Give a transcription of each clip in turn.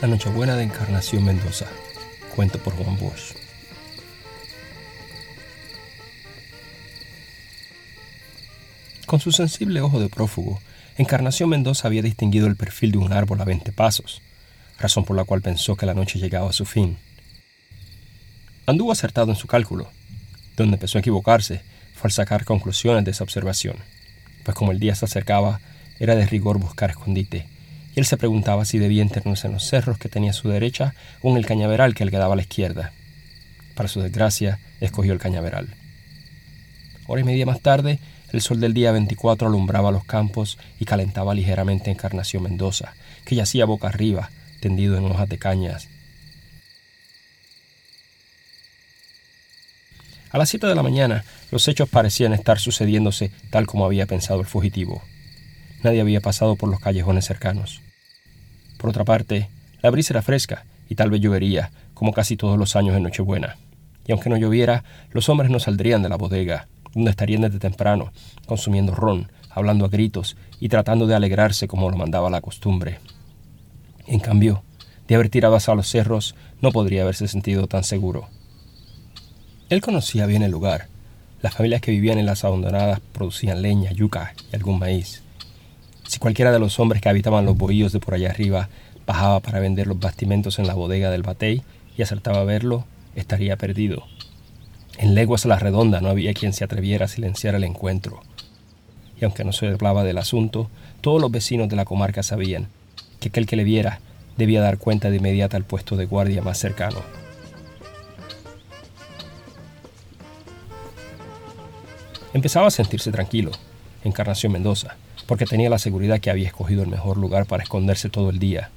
La Nochebuena de Encarnación Mendoza. Cuento por Juan Bosch. Con su sensible ojo de prófugo, Encarnación Mendoza había distinguido el perfil de un árbol a veinte pasos, razón por la cual pensó que la noche llegaba a su fin. Anduvo acertado en su cálculo. Donde empezó a equivocarse fue al sacar conclusiones de esa observación, pues como el día se acercaba, era de rigor buscar escondite él se preguntaba si debía internarse en los cerros que tenía a su derecha o en el cañaveral que le quedaba a la izquierda. Para su desgracia, escogió el cañaveral. Hora y media más tarde, el sol del día 24 alumbraba los campos y calentaba ligeramente Encarnación Mendoza, que yacía boca arriba, tendido en hojas de cañas. A las siete de la mañana, los hechos parecían estar sucediéndose tal como había pensado el fugitivo. Nadie había pasado por los callejones cercanos. Por otra parte, la brisa era fresca y tal vez llovería, como casi todos los años en Nochebuena. Y aunque no lloviera, los hombres no saldrían de la bodega, donde estarían desde temprano, consumiendo ron, hablando a gritos y tratando de alegrarse como lo mandaba la costumbre. En cambio, de haber tirado hacia los cerros, no podría haberse sentido tan seguro. Él conocía bien el lugar. Las familias que vivían en las abandonadas producían leña, yuca y algún maíz. Si cualquiera de los hombres que habitaban los bohíos de por allá arriba bajaba para vender los bastimentos en la bodega del batey y acertaba a verlo, estaría perdido. En leguas a la redonda no había quien se atreviera a silenciar el encuentro. Y aunque no se hablaba del asunto, todos los vecinos de la comarca sabían que aquel que le viera debía dar cuenta de inmediato al puesto de guardia más cercano. Empezaba a sentirse tranquilo, Encarnación Mendoza, porque tenía la seguridad que había escogido el mejor lugar para esconderse todo el día,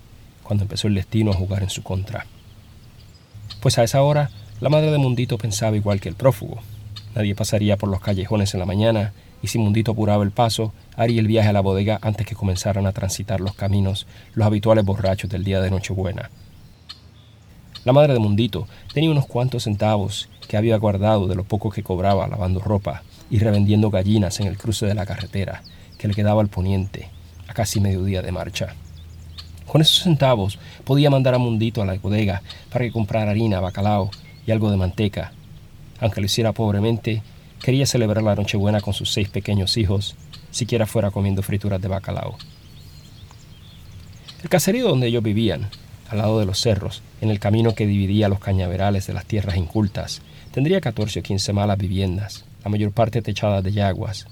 cuando empezó el destino a jugar en su contra. Pues a esa hora, la madre de Mundito pensaba igual que el prófugo. Nadie pasaría por los callejones en la mañana, y si Mundito apuraba el paso, haría el viaje a la bodega antes que comenzaran a transitar los caminos los habituales borrachos del día de Nochebuena. La madre de Mundito tenía unos cuantos centavos que había guardado de lo poco que cobraba lavando ropa y revendiendo gallinas en el cruce de la carretera, que le quedaba al poniente, a casi mediodía de marcha. Con esos centavos podía mandar a Mundito a la bodega para que comprara harina, bacalao y algo de manteca. Aunque lo hiciera pobremente, quería celebrar la Nochebuena con sus seis pequeños hijos, siquiera fuera comiendo frituras de bacalao. El caserío donde ellos vivían, al lado de los cerros, en el camino que dividía los cañaverales de las tierras incultas, tendría 14 o 15 malas viviendas, la mayor parte techadas de yaguas,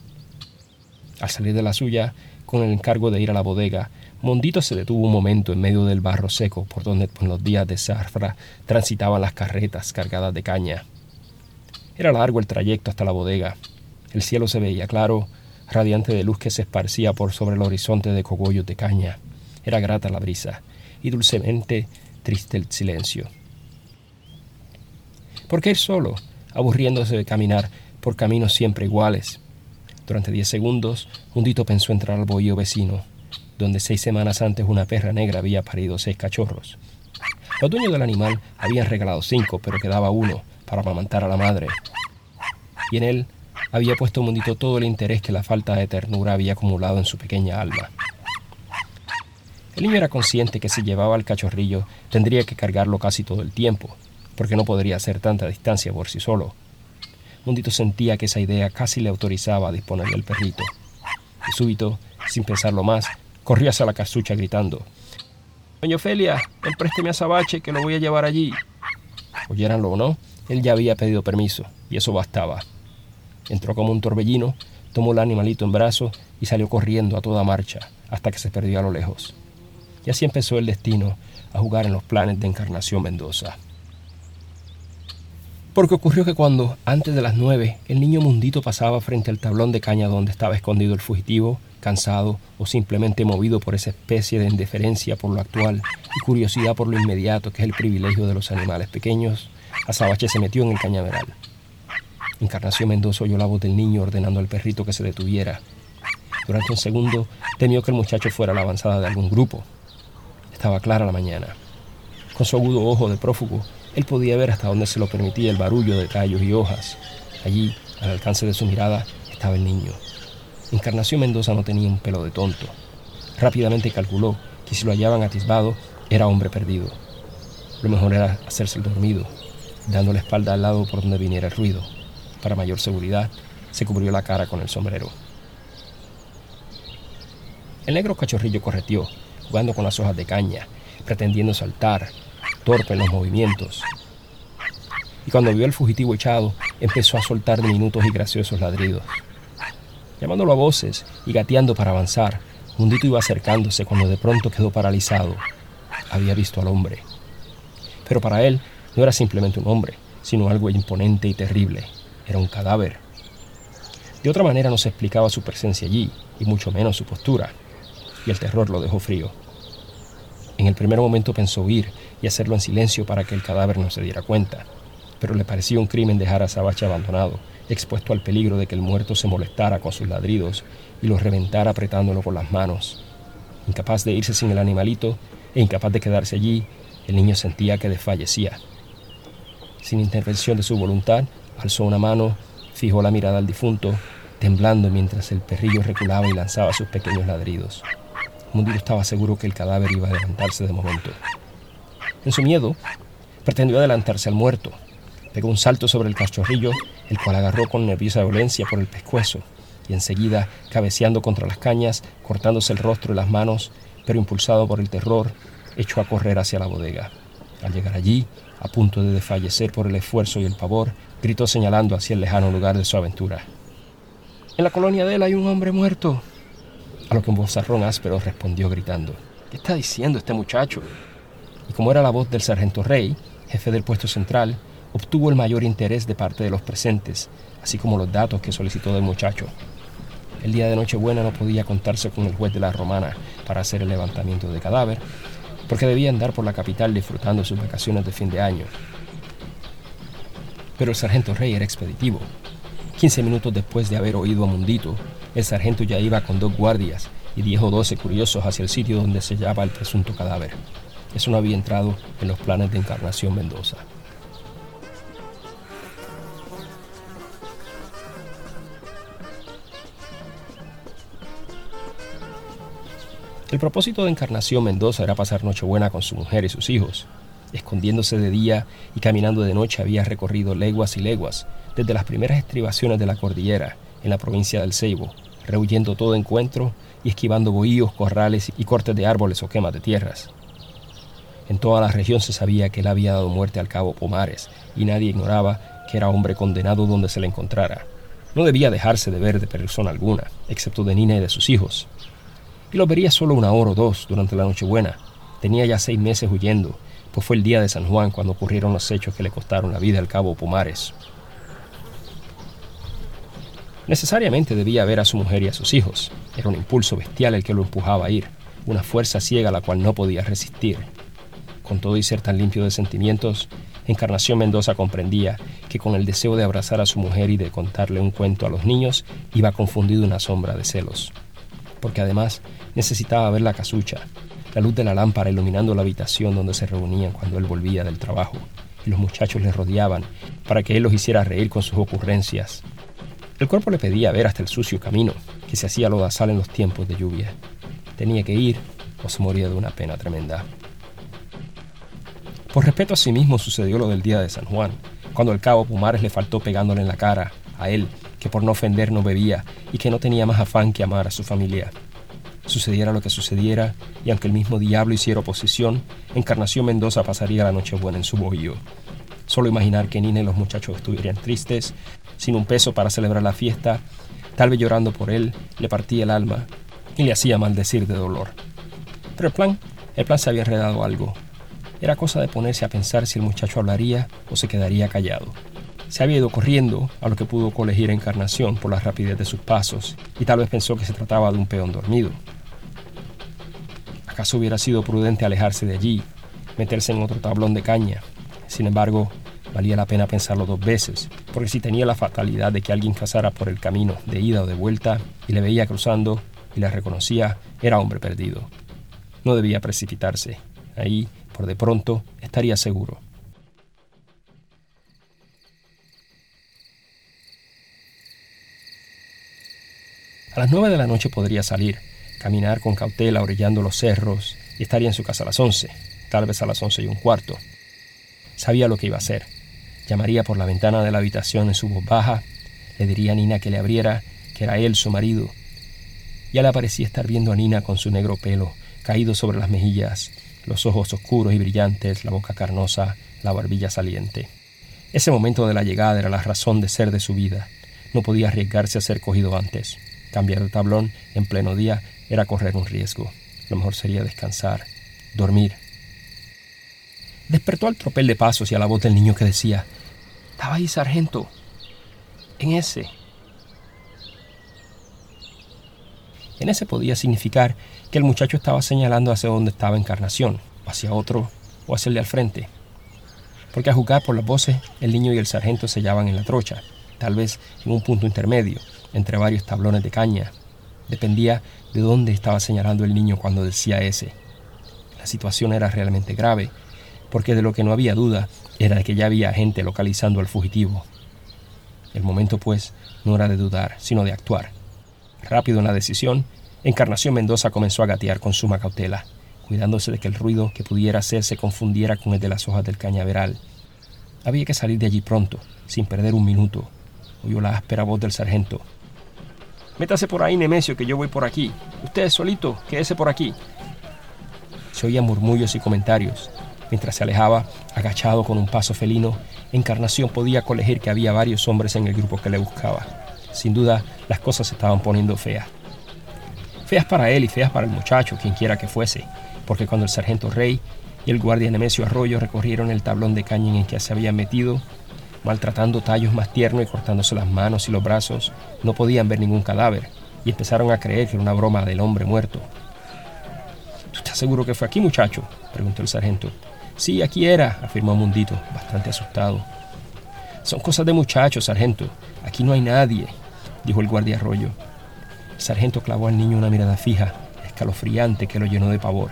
al salir de la suya, con el encargo de ir a la bodega, Mondito se detuvo un momento en medio del barro seco por donde en los días de zafra transitaban las carretas cargadas de caña. Era largo el trayecto hasta la bodega. El cielo se veía claro, radiante de luz que se esparcía por sobre el horizonte de cogollos de caña. Era grata la brisa y dulcemente triste el silencio. ¿Por qué ir solo, aburriéndose de caminar por caminos siempre iguales? Durante diez segundos, Mundito pensó entrar al bohío vecino, donde seis semanas antes una perra negra había parido seis cachorros. Los dueños del animal habían regalado cinco, pero quedaba uno para amamantar a la madre. Y en él había puesto Mundito todo el interés que la falta de ternura había acumulado en su pequeña alma. El niño era consciente que si llevaba al cachorrillo tendría que cargarlo casi todo el tiempo, porque no podría hacer tanta distancia por sí solo, Mundito sentía que esa idea casi le autorizaba a disponer del perrito. Y súbito, sin pensarlo más, corrió hacia la casucha gritando: Doña Ofelia, présteme a Sabache que lo voy a llevar allí. Oyéranlo o no, él ya había pedido permiso, y eso bastaba. Entró como un torbellino, tomó el animalito en brazos y salió corriendo a toda marcha hasta que se perdió a lo lejos. Y así empezó el destino a jugar en los planes de Encarnación Mendoza. Porque ocurrió que cuando, antes de las nueve, el niño mundito pasaba frente al tablón de caña donde estaba escondido el fugitivo, cansado o simplemente movido por esa especie de indiferencia por lo actual y curiosidad por lo inmediato que es el privilegio de los animales pequeños, Azabache se metió en el cañaveral. Encarnación Mendoza oyó la voz del niño ordenando al perrito que se detuviera. Durante un segundo temió que el muchacho fuera la avanzada de algún grupo. Estaba clara la mañana. Con su agudo ojo de prófugo, él podía ver hasta donde se lo permitía el barullo de tallos y hojas. Allí, al alcance de su mirada, estaba el niño. Encarnación Mendoza no tenía un pelo de tonto. Rápidamente calculó que si lo hallaban atisbado, Era hombre perdido. Lo mejor era hacerse el dormido, dando la espalda al lado por donde viniera el ruido. Para mayor seguridad, se cubrió la cara con el sombrero. El negro cachorrillo correteó, jugando con las hojas de caña, pretendiendo saltar, torpe en los movimientos. Y cuando vio al fugitivo echado, empezó a soltar diminutos y graciosos ladridos. Llamándolo a voces y gateando para avanzar, Mundito iba acercándose cuando de pronto quedó paralizado. Había visto al hombre. Pero para él no era simplemente un hombre, sino algo imponente y terrible. Era un cadáver. De otra manera no se explicaba su presencia allí, y mucho menos su postura, y el terror lo dejó frío. En el primer momento pensó huir y hacerlo en silencio para que el cadáver no se diera cuenta, pero le parecía un crimen dejar a Sabache abandonado, expuesto al peligro de que el muerto se molestara con sus ladridos y lo reventara apretándolo con las manos. Incapaz de irse sin el animalito e incapaz de quedarse allí, el niño sentía que desfallecía. Sin intervención de su voluntad, alzó una mano, fijó la mirada al difunto, temblando mientras el perrillo reculaba y lanzaba sus pequeños ladridos. Mundito estaba seguro que el cadáver iba a adelantarse de momento. En su miedo, pretendió adelantarse al muerto. Pegó un salto sobre el cachorrillo, el cual agarró con nerviosa violencia por el pescuezo, y enseguida, cabeceando contra las cañas, cortándose el rostro y las manos, pero impulsado por el terror, echó a correr hacia la bodega. Al llegar allí, a punto de desfallecer por el esfuerzo y el pavor, gritó señalando hacia el lejano lugar de su aventura. En la colonia de él hay un hombre muerto. A lo que un vozarrón áspero respondió gritando, ¿qué está diciendo este muchacho? Y como era la voz del sargento Rey, jefe del puesto central, obtuvo el mayor interés de parte de los presentes, así como los datos que solicitó del muchacho. El día de Nochebuena no podía contarse con el juez de la Romana para hacer el levantamiento de cadáver, porque debía andar por la capital disfrutando sus vacaciones de fin de año. Pero el sargento Rey era expeditivo. Quince minutos después de haber oído a Mundito, el sargento ya iba con dos guardias y diez o doce curiosos hacia el sitio donde se hallaba el presunto cadáver. Eso no había entrado en los planes de Encarnación Mendoza. El propósito de Encarnación Mendoza era pasar Nochebuena con su mujer y sus hijos. Escondiéndose de día y caminando de noche había recorrido leguas y leguas, desde las primeras estribaciones de la cordillera en la provincia del Ceibo, rehuyendo todo encuentro y esquivando bohíos, corrales y cortes de árboles o quemas de tierras. En toda la región se sabía que él había dado muerte al cabo Pomares y nadie ignoraba que era hombre condenado donde se le encontrara. No debía dejarse de ver de persona alguna, excepto de Nina y de sus hijos. Y lo vería solo una hora o dos durante la Nochebuena. Tenía ya seis meses huyendo, pues fue el día de San Juan cuando ocurrieron los hechos que le costaron la vida al cabo Pomares. Necesariamente debía ver a su mujer y a sus hijos. Era un impulso bestial el que lo empujaba a ir, una fuerza ciega a la cual no podía resistir. Con todo y ser tan limpio de sentimientos, Encarnación Mendoza comprendía que con el deseo de abrazar a su mujer y de contarle un cuento a los niños iba confundido una sombra de celos. Porque además necesitaba ver la casucha, la luz de la lámpara iluminando la habitación donde se reunían cuando él volvía del trabajo, y los muchachos le rodeaban para que él los hiciera reír con sus ocurrencias, el cuerpo le pedía ver hasta el sucio camino que se hacía lodazal en los tiempos de lluvia. Tenía que ir o se moría de una pena tremenda. Por respeto a sí mismo sucedió lo del día de San Juan, cuando el cabo Pumares le faltó pegándole en la cara a él, que por no ofender no bebía y que no tenía más afán que amar a su familia. Sucediera lo que sucediera, y aunque el mismo diablo hiciera oposición, Encarnación Mendoza pasaría la noche buena en su bohío. Solo imaginar que Nina y los muchachos estuvieran tristes sin un peso para celebrar la fiesta, tal vez llorando por él, le partía el alma y le hacía maldecir de dolor. Pero el plan, el plan se había enredado algo. Era cosa de ponerse a pensar si el muchacho hablaría o se quedaría callado. Se había ido corriendo, a lo que pudo colegir Encarnación por la rapidez de sus pasos, y tal vez pensó que se trataba de un peón dormido. ¿Acaso hubiera sido prudente alejarse de allí, meterse en otro tablón de caña? Sin embargo, Valía la pena pensarlo dos veces, porque si tenía la fatalidad de que alguien pasara por el camino de ida o de vuelta y le veía cruzando y le reconocía, era hombre perdido. No debía precipitarse. Ahí, por de pronto, estaría seguro. A las nueve de la noche podría salir, caminar con cautela orillando los cerros y estaría en su casa a las once. tal vez a las once y un cuarto. Sabía lo que iba a hacer. Llamaría por la ventana de la habitación en su voz baja, le diría a Nina que le abriera, que era él su marido. Ya le parecía estar viendo a Nina con su negro pelo caído sobre las mejillas, los ojos oscuros y brillantes, la boca carnosa, la barbilla saliente. Ese momento de la llegada era la razón de ser de su vida. No podía arriesgarse a ser cogido antes. Cambiar de tablón en pleno día era correr un riesgo. Lo mejor sería descansar, dormir. Despertó al tropel de pasos y a la voz del niño que decía, Estaba ahí, sargento. En ese. En ese podía significar que el muchacho estaba señalando hacia donde estaba Encarnación, hacia otro, o hacia el de al frente. Porque a jugar por las voces, el niño y el sargento se hallaban en la trocha, tal vez en un punto intermedio, entre varios tablones de caña. Dependía de dónde estaba señalando el niño cuando decía ese. La situación era realmente grave, porque de lo que no había duda era de que ya había gente localizando al fugitivo. El momento, pues, no era de dudar, sino de actuar. Rápido en la decisión, Encarnación Mendoza comenzó a gatear con suma cautela, cuidándose de que el ruido que pudiera hacer se confundiera con el de las hojas del cañaveral. Había que salir de allí pronto, sin perder un minuto. Oyó la áspera voz del sargento. Métase por ahí, Nemesio, que yo voy por aquí. Usted solito, quédese por aquí. Se oían murmullos y comentarios. Mientras se alejaba, agachado con un paso felino, Encarnación podía colegir que había varios hombres en el grupo que le buscaba. Sin duda, las cosas se estaban poniendo feas. Feas para él y feas para el muchacho, quien quiera que fuese, porque cuando el sargento Rey y el guardia Nemesio Arroyo recorrieron el tablón de caña en que se habían metido, maltratando tallos más tiernos y cortándose las manos y los brazos, no podían ver ningún cadáver y empezaron a creer que era una broma del hombre muerto. ¿Tú estás seguro que fue aquí, muchacho? preguntó el sargento. Sí, aquí era, afirmó Mundito, bastante asustado. Son cosas de muchachos, sargento. Aquí no hay nadie, dijo el guardia Arroyo. El sargento clavó al niño una mirada fija, escalofriante, que lo llenó de pavor.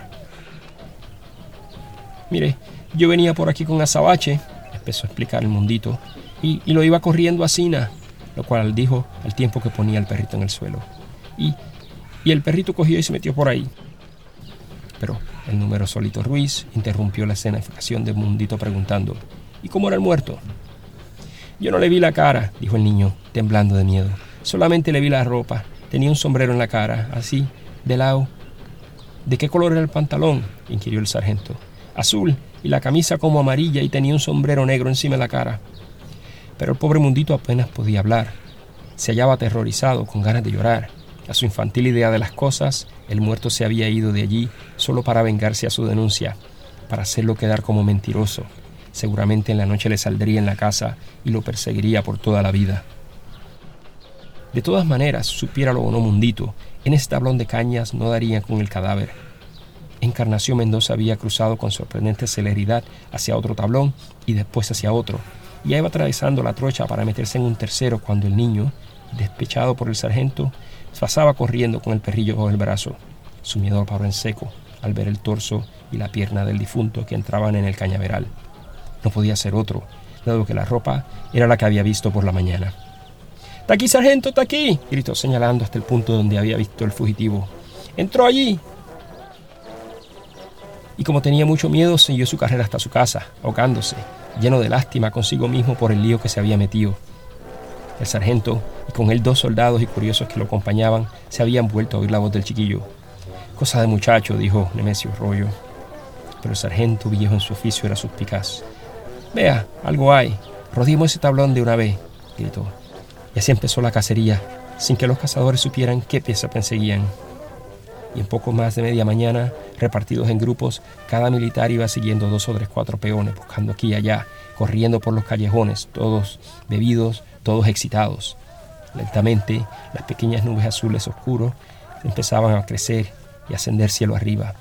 Mire, yo venía por aquí con azabache, empezó a explicar el mundito, y, lo iba corriendo a Sina, lo cual dijo al tiempo que ponía el perrito en el suelo. Y, y el perrito cogió y se metió por ahí. Pero el número Solito Ruiz interrumpió la escenificación del mundito preguntando, ¿y cómo era el muerto? Yo no le vi la cara, dijo el niño, temblando de miedo. Solamente le vi la ropa Tenía un sombrero en la cara, así, de lado. ¿De qué color era el pantalón? inquirió el sargento. Azul, y la camisa como amarilla y tenía un sombrero negro encima de la cara. Pero el pobre mundito apenas podía hablar. Se hallaba aterrorizado, con ganas de llorar. A su infantil idea de las cosas, el muerto se había ido de allí solo para vengarse a su denuncia, para hacerlo quedar como mentiroso. Seguramente en la noche le saldría en la casa y lo perseguiría por toda la vida. De todas maneras, supiéralo o no mundito, en ese tablón de cañas no darían con el cadáver. Encarnación Mendoza había cruzado con sorprendente celeridad hacia otro tablón y después hacia otro, y iba atravesando la trocha para meterse en un tercero cuando el niño, despechado por el sargento, pasaba corriendo con el perrillo bajo el brazo. Su miedo paró en seco al ver el torso y la pierna del difunto que entraban en el cañaveral. No podía ser otro, dado que la ropa era la que había visto por la mañana. ¡Está aquí, sargento! ¡Está aquí! gritó señalando hasta el punto donde había visto el fugitivo. ¡Entró allí! Y como tenía mucho miedo, siguió su carrera hasta su casa, ahogándose, lleno de lástima consigo mismo por el lío que se había metido. El sargento, y con él dos soldados y curiosos que lo acompañaban, se habían vuelto a oír la voz del chiquillo. Cosa de muchacho, dijo Nemesio Rollo. Pero el sargento, viejo en su oficio, era suspicaz. Vea, algo hay. Rodeemos ese tablón de una vez, gritó. Y así empezó la cacería, sin que los cazadores supieran qué pieza perseguían. Y en poco más de media mañana, repartidos en grupos, cada militar iba siguiendo dos o tres cuatro peones, buscando aquí y allá, corriendo por los callejones, todos bebidos, todos excitados. Lentamente, las pequeñas nubes azules oscuros empezaban a crecer y ascender cielo arriba,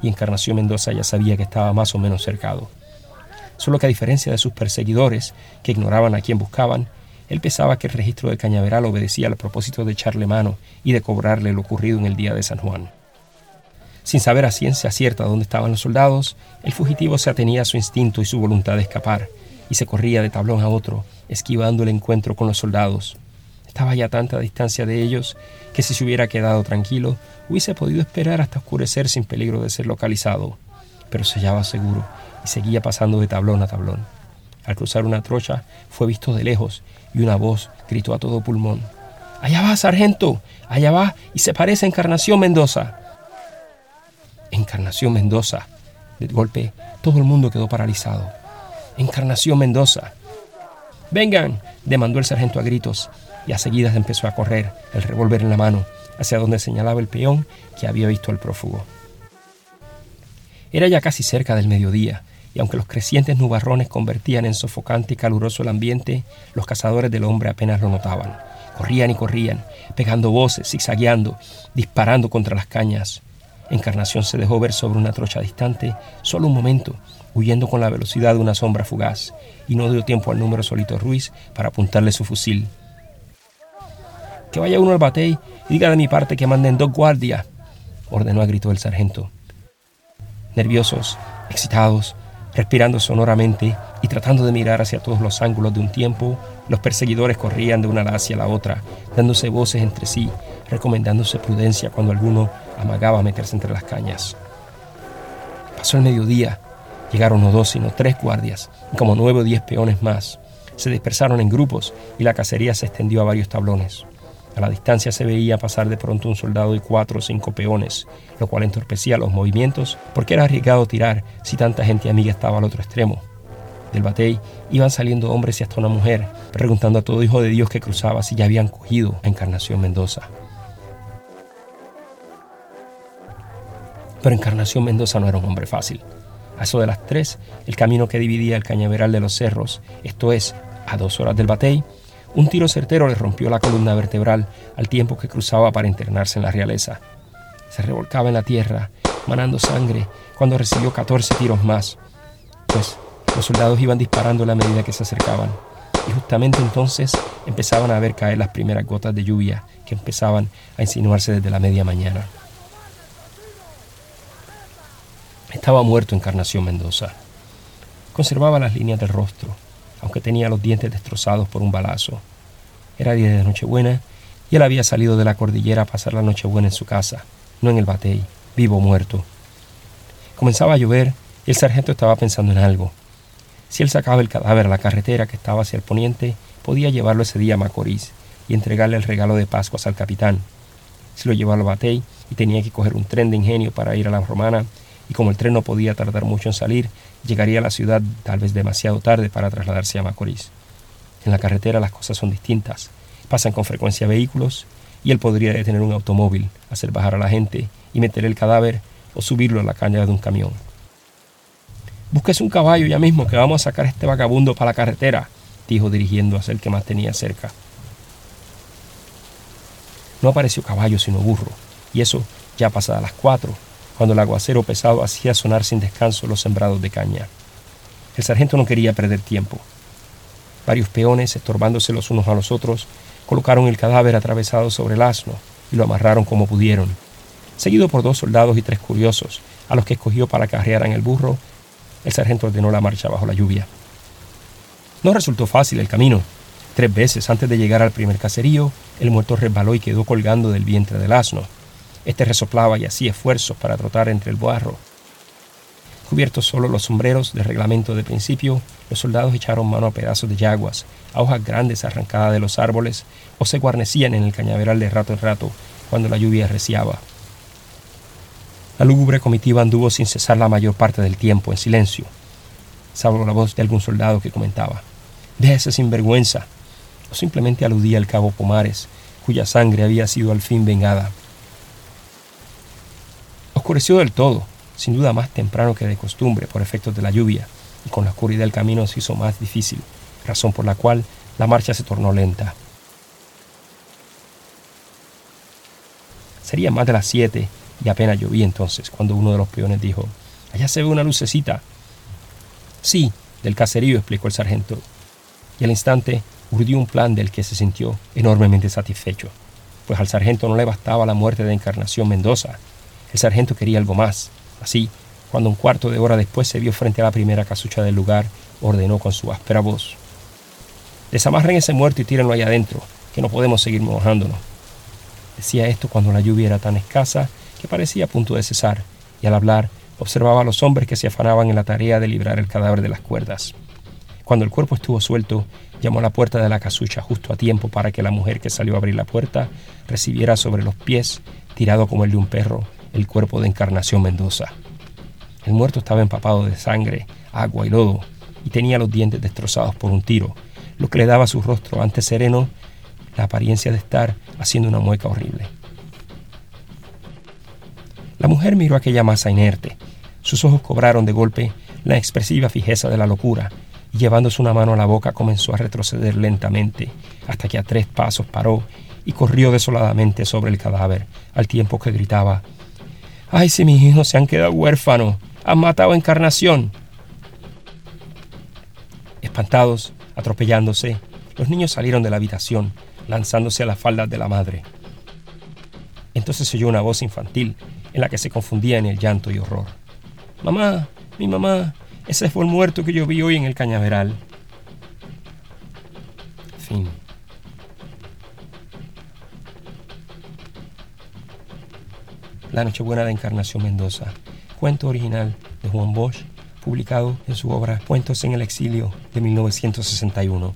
y Encarnación Mendoza ya sabía que estaba más o menos cercado. Solo que a diferencia de sus perseguidores, que ignoraban a quién buscaban, él pensaba que el registro de Cañaveral obedecía al propósito de echarle mano y de cobrarle lo ocurrido en el día de San Juan. Sin saber a ciencia cierta dónde estaban los soldados, el fugitivo se atenía a su instinto y su voluntad de escapar, y se corría de tablón a otro, esquivando el encuentro con los soldados. Estaba ya a tanta distancia de ellos que si se hubiera quedado tranquilo, hubiese podido esperar hasta oscurecer sin peligro de ser localizado pero se hallaba seguro y seguía pasando de tablón a tablón. Al cruzar una trocha fue visto de lejos y una voz gritó a todo pulmón. Allá va, sargento, allá va y se parece a Encarnación Mendoza. Encarnación Mendoza. De golpe, todo el mundo quedó paralizado. Encarnación Mendoza. Vengan, demandó el sargento a gritos, y a seguidas empezó a correr, el revólver en la mano, hacia donde señalaba el peón que había visto al prófugo. Era ya casi cerca del mediodía, y aunque los crecientes nubarrones convertían en sofocante y caluroso el ambiente, los cazadores del hombre apenas lo notaban. Corrían y corrían, pegando voces, zigzagueando, disparando contra las cañas. Encarnación se dejó ver sobre una trocha distante, solo un momento, huyendo con la velocidad de una sombra fugaz, y no dio tiempo al número Solito Ruiz para apuntarle su fusil. Que vaya uno al batey y diga de mi parte que manden dos guardias, ordenó a grito el sargento. Nerviosos, excitados, respirando sonoramente y tratando de mirar hacia todos los ángulos de un tiempo, los perseguidores corrían de una hacia la otra, dándose voces entre sí, recomendándose prudencia cuando alguno amagaba meterse entre las cañas. Pasó el mediodía, llegaron no dos sino tres guardias, y como nueve o diez peones más. Se dispersaron en grupos y la cacería se extendió a varios tablones. A la distancia se veía pasar de pronto un soldado y cuatro o cinco peones, lo cual entorpecía los movimientos porque era arriesgado tirar si tanta gente amiga estaba al otro extremo. Del batey iban saliendo hombres y hasta una mujer, preguntando a todo hijo de Dios que cruzaba si ya habían cogido a Encarnación Mendoza. Pero Encarnación Mendoza no era un hombre fácil. A eso de las tres, el camino que dividía el cañaveral de los cerros, esto es, a dos horas del batey, un tiro certero le rompió la columna vertebral al tiempo que cruzaba para internarse en la realeza. Se revolcaba en la tierra, manando sangre, cuando recibió 14 tiros más. Pues los soldados iban disparando a la medida que se acercaban. Y justamente entonces empezaban a ver caer las primeras gotas de lluvia que empezaban a insinuarse desde la media mañana. Estaba muerto Encarnación Mendoza. Conservaba las líneas del rostro, aunque tenía los dientes destrozados por un balazo. Era día de Nochebuena y él había salido de la cordillera a pasar la Nochebuena en su casa, no en el batey, vivo o muerto. Comenzaba a llover y el sargento estaba pensando en algo. Si él sacaba el cadáver a la carretera que estaba hacia el poniente, podía llevarlo ese día a Macorís y entregarle el regalo de Pascuas al capitán. Si lo llevaba al batey y tenía que coger un tren de ingenio para ir a la romana, como el tren no podía tardar mucho en salir, llegaría a la ciudad tal vez demasiado tarde para trasladarse a Macorís. En la carretera las cosas son distintas. Pasan con frecuencia vehículos y él podría detener un automóvil, hacer bajar a la gente y meter el cadáver o subirlo a la caña de un camión. Búsquese un caballo ya mismo que vamos a sacar a este vagabundo para la carretera, dijo dirigiendo hacia el que más tenía cerca. No apareció caballo sino burro, y eso ya pasada las cuatro, cuando el aguacero pesado hacía sonar sin descanso los sembrados de caña. El sargento no quería perder tiempo. Varios peones, estorbándose los unos a los otros, colocaron el cadáver atravesado sobre el asno y lo amarraron como pudieron. Seguido por dos soldados y tres curiosos, a los que escogió para que en el burro, el sargento ordenó la marcha bajo la lluvia. No resultó fácil el camino. Tres veces antes de llegar al primer caserío, el muerto resbaló y quedó colgando del vientre del asno. Este resoplaba y hacía esfuerzos para trotar entre el barro. Cubiertos solo los sombreros de reglamento de principio, los soldados echaron mano a pedazos de yaguas, a hojas grandes arrancadas de los árboles, o se guarnecían en el cañaveral de rato en rato cuando la lluvia reciaba. La lúgubre comitiva anduvo sin cesar la mayor parte del tiempo en silencio, salvo la voz de algún soldado que comentaba: ese sinvergüenza, o simplemente aludía al cabo Pomares, cuya sangre había sido al fin vengada. Oscureció del todo, sin duda más temprano que de costumbre por efectos de la lluvia, y con la oscuridad el camino se hizo más difícil, razón por la cual la marcha se tornó lenta. Sería más de las siete y apenas llovía entonces cuando uno de los peones dijo, Allá se ve una lucecita. Sí, del caserío, explicó el sargento. Y al instante urdió un plan del que se sintió enormemente satisfecho, pues al sargento no le bastaba la muerte de Encarnación Mendoza, el sargento quería algo más. Así, cuando un cuarto de hora después se vio frente a la primera casucha del lugar, ordenó con su áspera voz. Desamarren ese muerto y tírenlo ahí adentro, que no podemos seguir mojándonos. Decía esto cuando la lluvia era tan escasa que parecía a punto de cesar, y al hablar observaba a los hombres que se afanaban en la tarea de librar el cadáver de las cuerdas. Cuando el cuerpo estuvo suelto, llamó a la puerta de la casucha justo a tiempo para que la mujer que salió a abrir la puerta recibiera sobre los pies, tirado como el de un perro, el cuerpo de Encarnación Mendoza. El muerto estaba empapado de sangre, agua y lodo, y tenía los dientes destrozados por un tiro, lo que le daba a su rostro antes sereno la apariencia de estar haciendo una mueca horrible. La mujer miró aquella masa inerte. Sus ojos cobraron de golpe la expresiva fijeza de la locura, y llevándose una mano a la boca comenzó a retroceder lentamente, hasta que a tres pasos paró y corrió desoladamente sobre el cadáver, al tiempo que gritaba Ay, si mis hijos se han quedado huérfanos, han matado a Encarnación. Espantados, atropellándose, los niños salieron de la habitación, lanzándose a las faldas de la madre. Entonces se oyó una voz infantil en la que se confundía en el llanto y horror. Mamá, mi mamá, ese fue el muerto que yo vi hoy en el cañaveral. Fin. La Nochebuena de Encarnación Mendoza, cuento original de Juan Bosch, publicado en su obra Cuentos en el Exilio de 1961.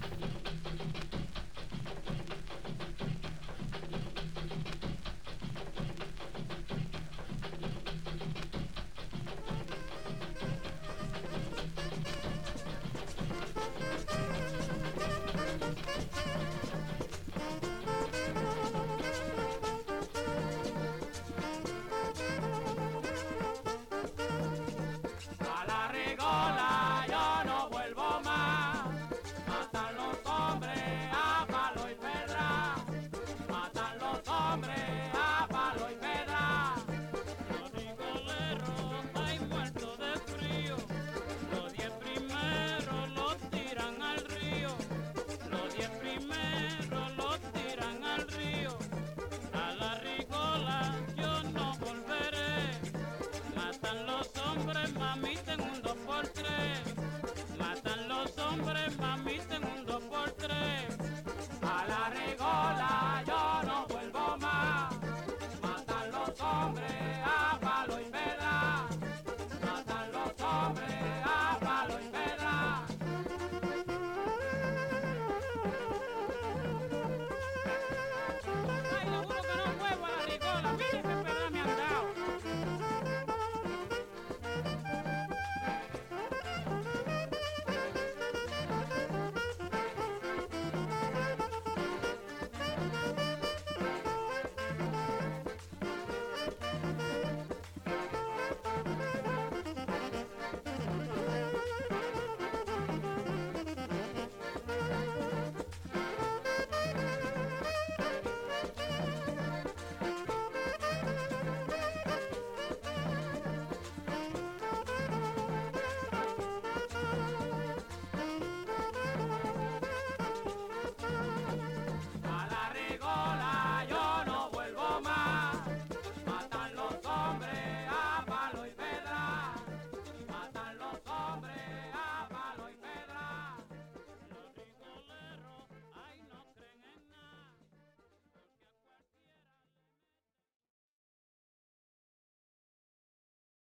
Mamita en un dos por tres.